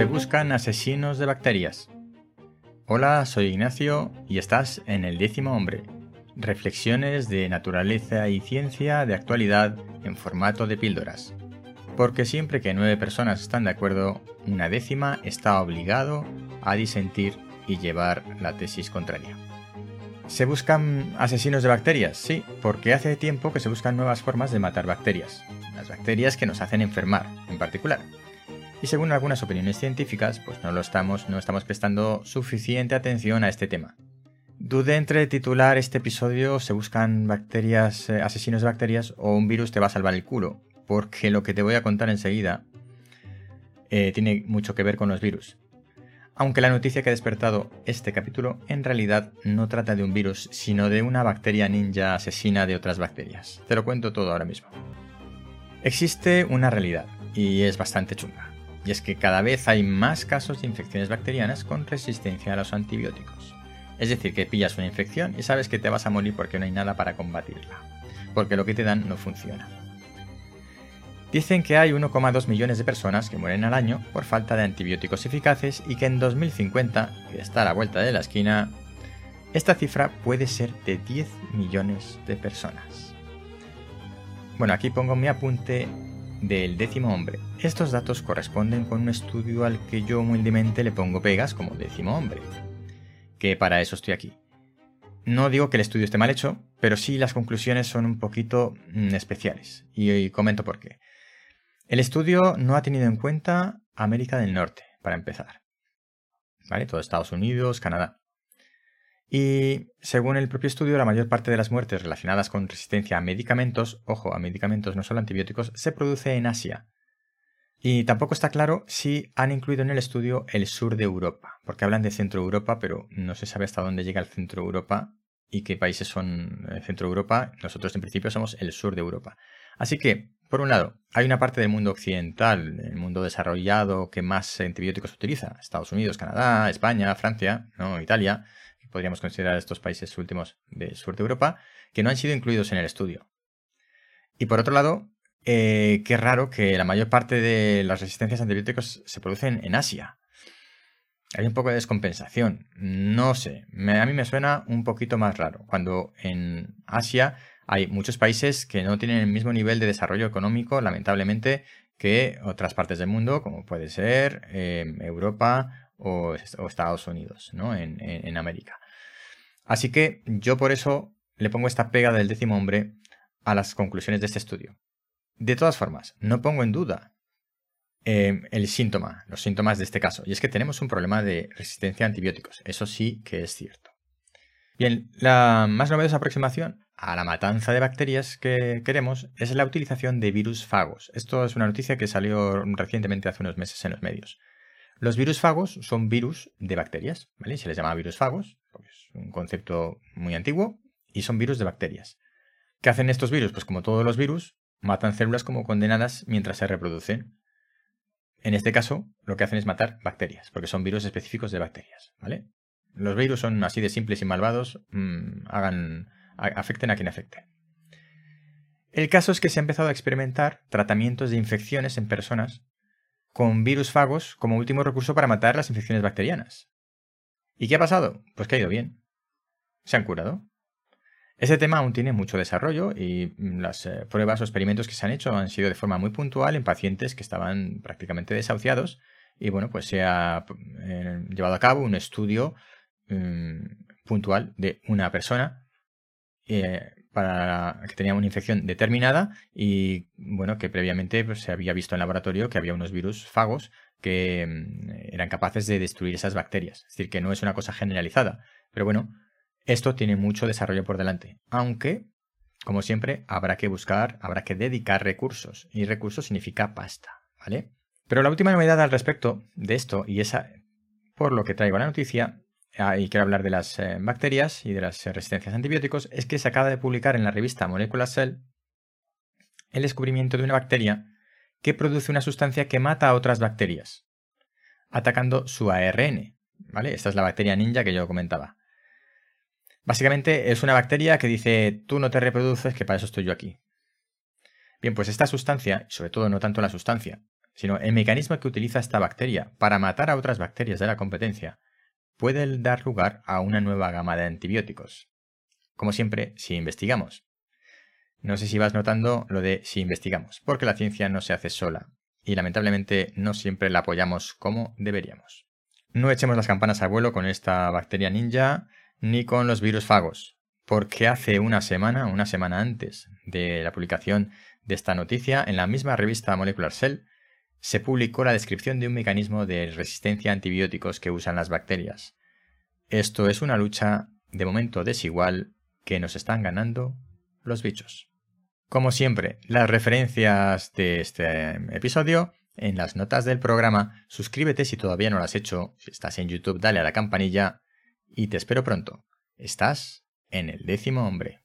Se buscan asesinos de bacterias. Hola, soy Ignacio y estás en el décimo hombre. Reflexiones de naturaleza y ciencia de actualidad en formato de píldoras. Porque siempre que nueve personas están de acuerdo, una décima está obligado a disentir y llevar la tesis contraria. ¿Se buscan asesinos de bacterias? Sí, porque hace tiempo que se buscan nuevas formas de matar bacterias. Las bacterias que nos hacen enfermar, en particular y según algunas opiniones científicas, pues no lo estamos, no estamos prestando suficiente atención a este tema. Dude entre titular este episodio se buscan bacterias, eh, asesinos de bacterias o un virus te va a salvar el culo, porque lo que te voy a contar enseguida eh, tiene mucho que ver con los virus. Aunque la noticia que ha despertado este capítulo en realidad no trata de un virus, sino de una bacteria ninja asesina de otras bacterias. Te lo cuento todo ahora mismo. Existe una realidad, y es bastante chunga y es que cada vez hay más casos de infecciones bacterianas con resistencia a los antibióticos. Es decir, que pillas una infección y sabes que te vas a morir porque no hay nada para combatirla, porque lo que te dan no funciona. Dicen que hay 1,2 millones de personas que mueren al año por falta de antibióticos eficaces y que en 2050, que está a la vuelta de la esquina, esta cifra puede ser de 10 millones de personas. Bueno, aquí pongo mi apunte del décimo hombre. Estos datos corresponden con un estudio al que yo humildemente le pongo pegas como décimo hombre. Que para eso estoy aquí. No digo que el estudio esté mal hecho, pero sí las conclusiones son un poquito mm, especiales. Y, comento por qué. El estudio no ha tenido en cuenta América del Norte, para empezar. ¿Vale? Todo Estados Unidos, Canadá. Y según el propio estudio, la mayor parte de las muertes relacionadas con resistencia a medicamentos, ojo, a medicamentos no solo antibióticos, se produce en Asia. Y tampoco está claro si han incluido en el estudio el sur de Europa, porque hablan de Centro Europa, pero no se sabe hasta dónde llega el Centro Europa y qué países son el Centro Europa. Nosotros en principio somos el sur de Europa. Así que, por un lado, hay una parte del mundo occidental, el mundo desarrollado que más antibióticos utiliza, Estados Unidos, Canadá, España, Francia, ¿no? Italia, podríamos considerar estos países últimos de sur de Europa, que no han sido incluidos en el estudio. Y por otro lado, eh, qué raro que la mayor parte de las resistencias a antibióticos se producen en Asia. Hay un poco de descompensación. No sé, a mí me suena un poquito más raro. Cuando en Asia hay muchos países que no tienen el mismo nivel de desarrollo económico, lamentablemente, que otras partes del mundo, como puede ser eh, Europa o, Estados Unidos, ¿no? En, América. Así que yo por eso le pongo esta pega del décimo hombre a las conclusiones de este estudio. De todas formas, no pongo en duda em, el síntoma, los síntomas de este caso, y es que tenemos un problema de resistencia a antibióticos. Eso sí que es cierto. Bien, la más novedosa aproximación a la matanza de bacterias que queremos es la utilización de virus fagos. Esto es una noticia que salió recientemente hace unos meses en los medios. Los virus fagos son virus de bacterias, ¿vale? Se les llama virus fagos, porque es un concepto muy antiguo, y son virus de bacterias. ¿Qué hacen estos virus? Pues como todos los virus, matan células como condenadas mientras se reproducen. En este caso, lo que hacen es matar bacterias, porque son virus específicos de bacterias. Los virus son así de simples y malvados, mm, afecten a quien afecte. El caso es que se ha empezado a experimentar tratamientos de infecciones en personas con virus fagos como último recurso para matar las infecciones bacterianas. ¿Y qué ha pasado? Pues que ha ido bien. Se han curado. Ese tema aún tiene mucho desarrollo y las eh, pruebas o experimentos que se han hecho han sido de forma muy puntual en pacientes que estaban prácticamente desahuciados y bueno, pues se ha eh, llevado a cabo un estudio mm, puntual de una persona eh, para que tenía una infección determinada y bueno, que previamente pues, se había visto en laboratorio que había unos virus fagos que mm, eran capaces de destruir esas bacterias. Es decir, que no es una cosa generalizada. Pero bueno, esto tiene mucho desarrollo por delante. Aunque, como siempre, habrá que buscar, habrá que dedicar recursos. Y recursos significa pasta, ¿vale? Pero la última novedad al respecto de esto, y esa por lo que traigo la noticia, y quiero hablar de las eh, bacterias y de las eh, resistencias a antibióticos, es que se acaba de publicar en la revista Molecular Cell el descubrimiento de una bacteria que produce una sustancia que mata a otras bacterias, atacando su ARN. ¿Vale? Esta es la bacteria ninja que yo comentaba. Básicamente es una bacteria que dice, tú no te reproduces, que para eso estoy yo aquí. Bien, pues esta sustancia, sobre todo no tanto la sustancia, sino el mecanismo que utiliza esta bacteria para matar a otras bacterias de la competencia puede dar lugar a una nueva gama de antibióticos. Como siempre, si investigamos. No sé si vas notando lo de si investigamos, porque la ciencia no se hace sola, y lamentablemente no siempre la apoyamos como deberíamos. No echemos las campanas al vuelo con esta bacteria ninja ni con los virus fagos, porque hace una semana, una semana antes de la publicación de esta noticia, en la misma revista Molecular Cell, se publicó la descripción de un mecanismo de resistencia a antibióticos que usan las bacterias. Esto es una lucha de momento desigual que nos están ganando los bichos. Como siempre, las referencias de este episodio en las notas del programa, suscríbete si todavía no lo has hecho, si estás en YouTube dale a la campanilla y te espero pronto. Estás en el décimo hombre.